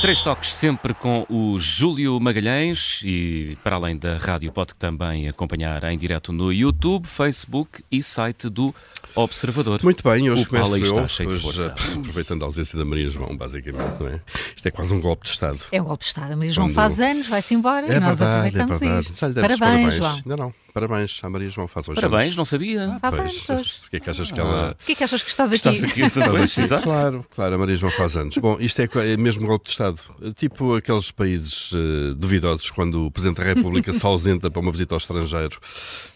Três toques sempre com o Júlio Magalhães e para além da rádio pode também acompanhar em direto no YouTube, Facebook e site do Observador. Muito bem, hoje o começo eu, está cheio de hoje, força. aproveitando a ausência da Maria João, basicamente, não é? Isto é quase um golpe de Estado. É um golpe de Estado. Mas João Quando- faz anos, vai-se embora É e nós verdade, é aproveitamos verdade. isto. Demos Parabéns, João. Não, não, parabéns à Maria João, faz hoje Parabéns, anos. não sabia. Faz Pois, anos hoje. Porque é que achas que ela... Porquê que achas que estás aqui? Estás aqui Estás aqui? Claro, claro, a Maria João faz anos. Bom, isto é, é mesmo golpe de Estado. Tipo aqueles países eh, duvidosos quando o Presidente da República se ausenta para uma visita ao estrangeiro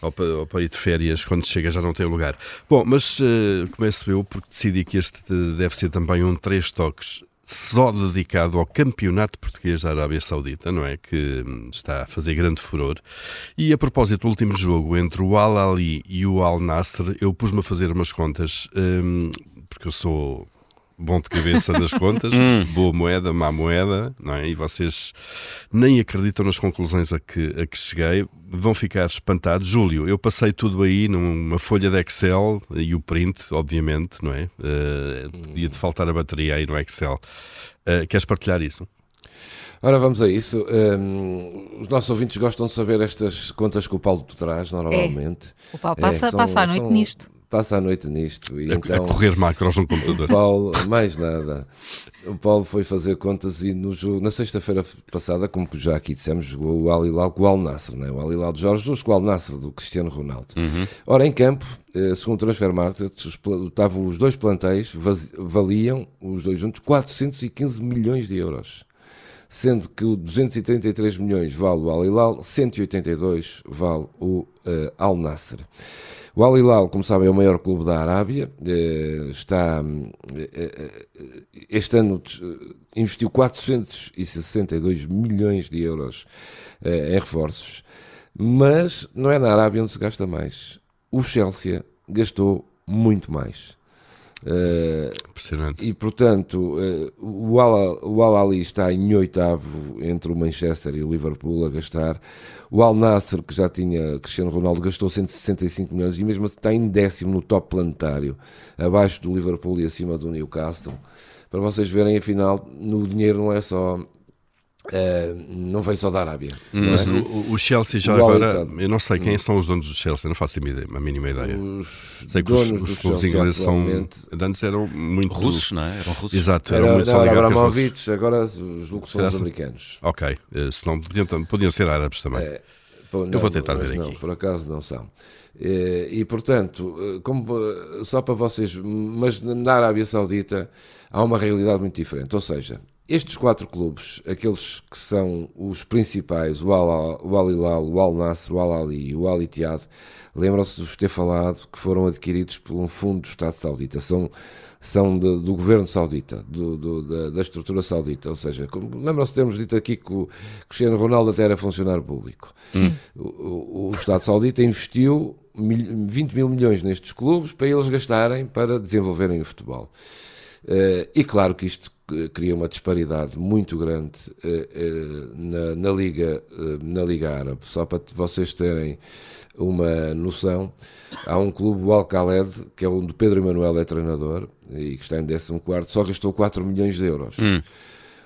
ou para, ou para ir de férias, quando chega já não tem lugar. Bom, mas eh, começo eu porque decidi que este deve ser também um três toques só dedicado ao Campeonato Português da Arábia Saudita, não é? Que hum, está a fazer grande furor. E a propósito do último jogo entre o Al Ali e o Al Nasser, eu pus-me a fazer umas contas, hum, porque eu sou bom de cabeça nas contas, boa moeda, má moeda, não é? E vocês nem acreditam nas conclusões a que, a que cheguei, vão ficar espantados. Júlio, eu passei tudo aí numa folha de Excel e o print, obviamente, não é? Uh, Podia-te faltar a bateria aí no Excel. Uh, queres partilhar isso? Ora, vamos a isso. Hum, os nossos ouvintes gostam de saber estas contas que o Paulo traz, normalmente. O Paulo É, passa, são- passa a noite são- nisto. Passa a noite nisto. E A- então, a correr macros no computador. Paulo, mais nada. O Paulo foi fazer contas e no na sexta-feira passada, como já aqui dissemos, jogou o Al Hilal com o Al Nasser, né? o Al Hilal de Jorge Jesus com o Al Nasser do Cristiano Ronaldo. Ora, em campo, eh, segundo o Transfer Market, estavam os dois plantéis valiam, os dois juntos, 415 milhões de euros. Sendo que o 233 milhões vale o Al Hilal, 182 vale o eh, Al Nasser. O Al Hilal, como sabem, é o maior clube da Arábia. eh, está eh, eh, este ano investiu 462 milhões de euros em reforços, mas não é na Arábia onde se gasta mais. O Chelsea gastou muito mais. Eh, Impressionante. e portanto, eh, o Al, o Al Ali está em oitavo entre o Manchester e o Liverpool a gastar. O Al Nasser, que já tinha Cristiano Ronaldo, gastou 165 milhões e mesmo assim está em décimo no top planetário, abaixo do Liverpool e acima do Newcastle. Para vocês verem, afinal, no dinheiro não é só. Eh, não vem só da Arábia. não Mas é? o, o Chelsea já O agora, eu não sei quem são os donos do Chelsea, não faço a mínima a mínima ideia. Os Sei que os, donos os do clubes Chelsea ingleses são. Antes eram muito. Russos, não é? Eram russos. Exato, eram Era, muito não, era. Abramovich, agora os lucros são os americanos. Ok, eh, senão podiam, tam- podiam ser árabes também. É, pô, Eu vou tentar ver não, aqui. Por acaso não são. Eh, E, portanto, como, só para vocês, mas na Arábia Saudita há uma realidade muito diferente. Ou seja, estes quatro clubes, aqueles que são os principais, o Al, o Al Hilal, o Al Nasser, o Al Ali e o Al Ittihad, lembram-se de vos ter falado que foram adquiridos por um fundo do Estado Saudita. São, são de- do governo saudita, do- do- da, da estrutura saudita. Ou seja, lembram-se de termos dito aqui que o Cristiano Ronaldo até era funcionário público. O, o- o Estado Saudita investiu mil- 20 mil milhões nestes clubes para eles gastarem para desenvolverem o futebol. Eh, e claro que isto eh, cria uma disparidade muito grande eh, na, na Liga, na Liga Árabe. Só para vocês terem uma noção, há um clube, o Al Khaled, que é onde Pedro Emanuel é treinador e que está em 14, só gastou 4 milhões de euros.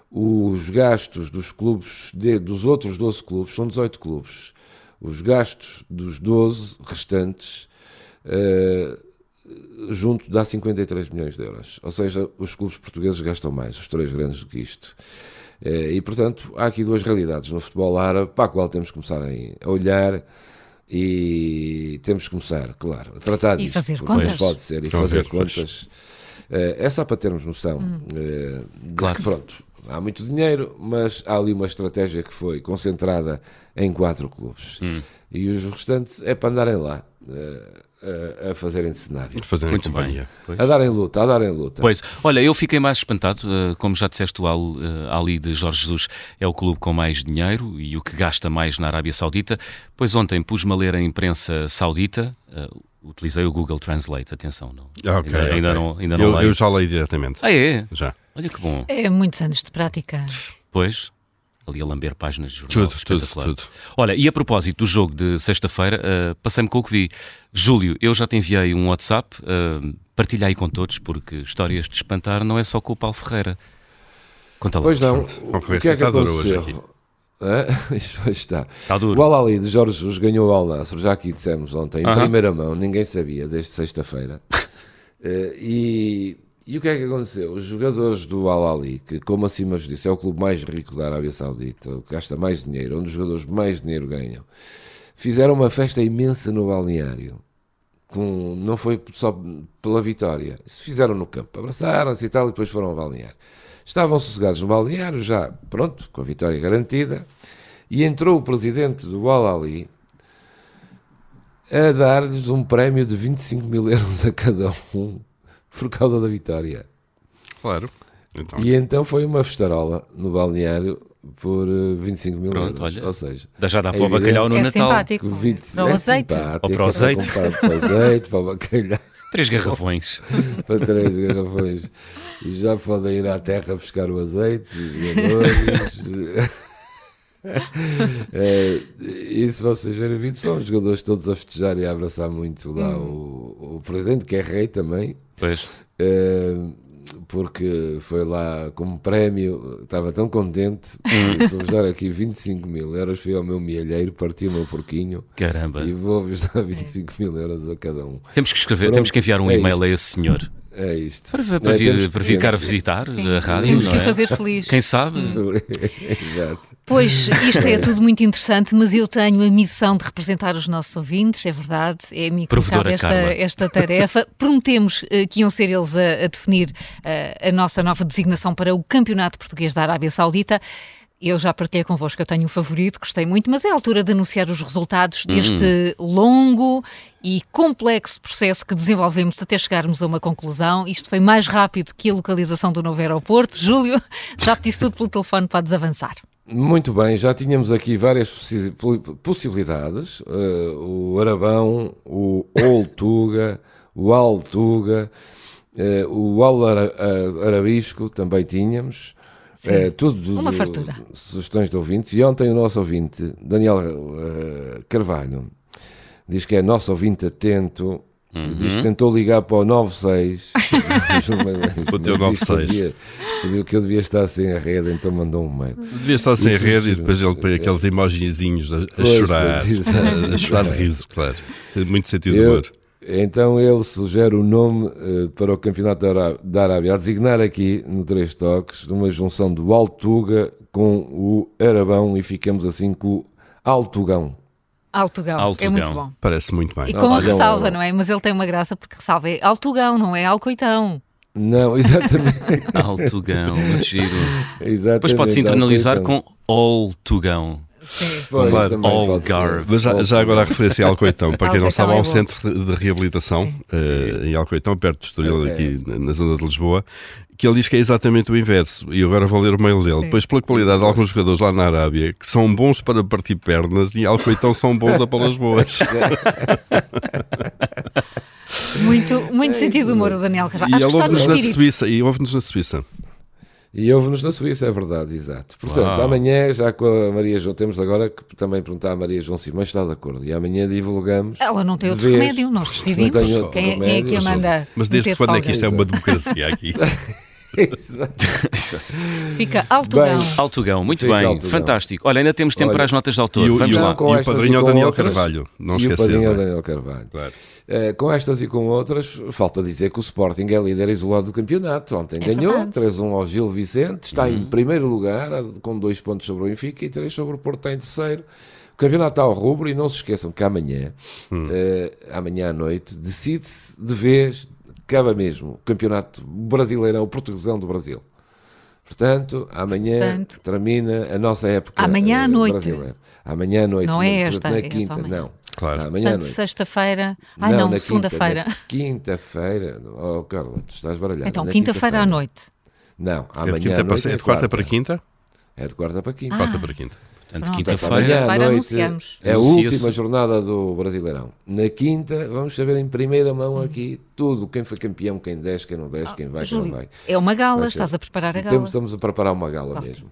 Os gastos dos clubes, de- dos outros 12 clubes, são 18 clubes. Os gastos dos 12 restantes eh, junto dá 53 milhões de euros. Ou seja, os clubes portugueses gastam mais, os três grandes do que isto. Eh, E, portanto, há aqui duas realidades no futebol árabe para a qual temos que começar a olhar e temos que começar, claro, a tratar E disto. fazer porque não contas. pode ser, e a fazer ver, pois. contas. Eh, É só para termos noção eh, de Claro. que, pronto, há muito dinheiro, mas há ali uma estratégia que foi concentrada em quatro clubes. E os restantes é para andarem lá. Eh, a, a fazerem cenário. Fazendo Muito companhia. bem. Pois. A darem luta, a darem luta. Pois, olha, eu fiquei mais espantado, eh, como já disseste, o Al, eh, Ali de Jorge Jesus é o clube com mais dinheiro e o que gasta mais na Arábia Saudita. Pois ontem pus-me a ler a imprensa saudita, eh, utilizei o Google Translate, atenção, não, Ah, ok, ainda, ainda não, ainda não eu, leio. eu já leio diretamente. Ah, é? Já. Olha que bom. É muitos anos de prática. Pois, ali a lamber páginas de jornal, Tudo, tudo, espetacular. tudo. Olha, e a propósito do jogo de sexta-feira, eh, passei-me com o que vi. Júlio, eu já te enviei um WhatsApp, uh, partilha aí com todos, porque histórias de espantar não é só com o Paulo Ferreira. Conta lá. Pois não, Pronto, o que é que aconteceu? Isto está. Está duro. O Al-Ali de Jorge Jesus ganhou o Al-Nassr, já aqui dissemos ontem, em Aham. primeira mão, ninguém sabia, desde sexta-feira. Eh, e, e o que é que aconteceu? Os jogadores do Al-Ali, que como acima vos disse, é o clube mais rico da Arábia Saudita, o que gasta mais dinheiro, onde os jogadores mais dinheiro ganham, fizeram uma festa imensa no balneário. Com, não foi só pela vitória, se fizeram no campo, abraçaram-se e tal, e depois foram ao balneário. Estavam sossegados no balneário, já pronto, com a vitória garantida, e entrou o presidente do Al-Ali a dar-lhes um prémio de 25 mil euros a cada um por causa da vitória. Claro. Então, E então foi uma festarola no balneário por eh, 25 mil Pronto, euros. olha. Ou seja, Dá já dá É para o bacalhau no é Natal. simpático. que 20 Para o é azeite. Ou para o é azeite. para o azeite, para o bacalhau, Três garrafões. para três garrafões. E já podem ir à terra buscar o azeite, os jogadores. É, e se vocês verem vídeo, são os jogadores todos a festejar e a abraçar muito lá o, o presidente, que é rei também. Pois. Eh, porque foi lá como prémio, estava tão contente. Se vos dar aqui 25 mil euros, fui ao meu mielheiro, parti o meu porquinho Caramba. e vou-vos dar 25 mil euros a cada um. Temos que escrever, Pronto, temos que enviar um é e-mail isto. a esse senhor. É isto. Para, para É, vir, para vir cá visitar Sim. a rádio, Temos não que é? fazer feliz. Quem sabe? Exato. Pois, isto é tudo muito interessante, mas eu tenho a missão de representar os nossos ouvintes, é verdade, é a mim que cabe esta, esta tarefa. Prometemos eh, que iam ser eles a, a definir eh, a nossa nova designação para o Campeonato Português da Arábia Saudita. Eu já partilhei convosco, eu tenho um favorito, gostei muito, mas é a altura de anunciar os resultados deste longo e complexo processo que desenvolvemos até chegarmos a uma conclusão. Isto foi mais rápido que a localização do novo aeroporto. Júlio, já te disse tudo pelo telefone, podes avançar. Muito bem, já tínhamos aqui várias possi- possibilidades: eh, o Arabão, o Oltuga, o Altuga, eh, o Al Ara- eh, Arabisco também tínhamos. Eh, tudo Uma fartura. sugestões de ouvintes. E ontem o nosso ouvinte, Daniel eh, Carvalho, diz que é nosso ouvinte atento. Diz que tentou ligar para o 96 O teu mas diz que eu 96. devia- Pediu que eu devia estar sem a rede, então mandou um mail. devia estar sem Isso, rede e depois ele põe aqueles emojizinhos a, a Pois, chorar. pois, a, a chorar de riso, claro. Tem muito sentido de Eu- humor. Então ele sugere o nome eh, para o Campeonato da Ará- da Arábia, a designar aqui no Três Toques, uma junção do Altuga com o Arabão e ficamos assim com o Altugão. Altugão. Altugão. É muito bom. Parece muito bem. E com a olha, ressalva, não é? Mas ele tem uma graça porque ressalva é Altugão, não é Alcoitão. Não, exatamente. Altugão, muito giro. exatamente Depois pode-se internalizar Alcoitão. com Oltugão. Pois, ser. Algarve. Mas já, já agora a referência a Alcoitão, para quem não sabe, há é um centro de reabilitação Sim. eh, em Alcoitão, perto de Estoril, É. aqui na- na zona de Lisboa, que ele diz que é exatamente o inverso. E agora vou ler o mail dele. Sim. Pois, pela qualidade de alguns jogadores lá na Arábia, que são bons para partir pernas e Alcoitão são bons a pô-las boas. Muito, muito sentido de humor, o Daniel Carvalho. e Acho ele que está no ouve-nos na. Suíça. E ouve-nos na Suíça. E houve-nos na Suíça, é verdade, exato. Portanto, Uau. amanhã, já com a Maria João, temos agora que também perguntar à Maria João Simões se está de acordo. E amanhã divulgamos. Ela não tem outro vez. remédio, nós decidimos. Não tem outro Quem, é- quem é que a manda? Mas desde quando é que isto é uma democracia aqui? Exato. Fica Altugão. Bem, Altugão, muito Fica bem, Altugão. fantástico. Olha, ainda temos tempo Olha, para as notas de autor. E o, Vamos e lá. E o padrinho Daniel outras. Carvalho. Não e o esquecer. padrinho é o? Daniel Carvalho. Claro. Eh, com estas e com outras, falta dizer que o Sporting é líder isolado do campeonato. Ontem É ganhou verdade. 3-1 ao Gil Vicente, está Uhum. em primeiro lugar, com dois pontos sobre o Benfica e três sobre o Porto, está em terceiro. O campeonato está ao rubro e não se esqueçam que amanhã, Hum. eh, amanhã à noite, decide-se de vez, acaba mesmo, o campeonato brasileiro, o portuguesão do Brasil. Portanto, amanhã Portanto, termina a nossa época amanhã à eh, noite. brasileira. Amanhã à noite. Não é esta, na é quinta, amanhã. não. Claro. Amanhã à Portanto, noite. sexta-feira. Ah, não, na segunda-feira. Quinta, Quinta-feira. Oh, Carla, tu estás baralhada. Então, quinta-feira à noite. Não, É amanhã de, quinta à para, noite é de quarta para quinta? É de quarta para quinta. Ah. Quarta para quinta. Portanto, quinta-feira. Anunciamos. é a última jornada do Brasileirão. Na quinta, vamos saber em primeira mão aqui tudo. Quem foi campeão, quem desce, quem não desce, quem vai, quem não vai. é uma gala, estás a preparar a gala. Temos, estamos a preparar uma gala Claro. mesmo.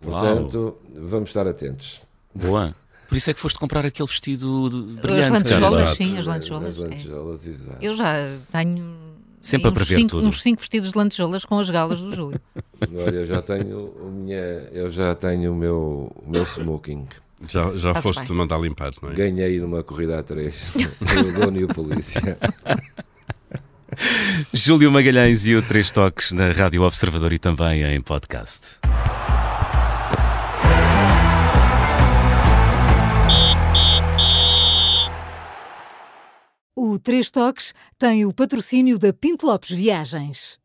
Portanto, vamos estar atentos. Boa. Por isso é que foste comprar aquele vestido de- As brilhante. cara. lantejoulas, Exato. sim, as lantejoulas. As é. exato. Eu já tenho Sempre a uns prever cinco, tudo. uns cinco vestidos de lantejoulas com as galas do Júlio. Olha, eu já tenho o minha, eu já tenho o meu, o meu smoking. Já, já Faz foste bem. mandar limpar, não é? Ganhei numa corrida a três do dono e o polícia. Júlio Magalhães e o Três Toques na Rádio Observador e também em podcast. O Três Toques tem o patrocínio da Pinto Lopes Viagens.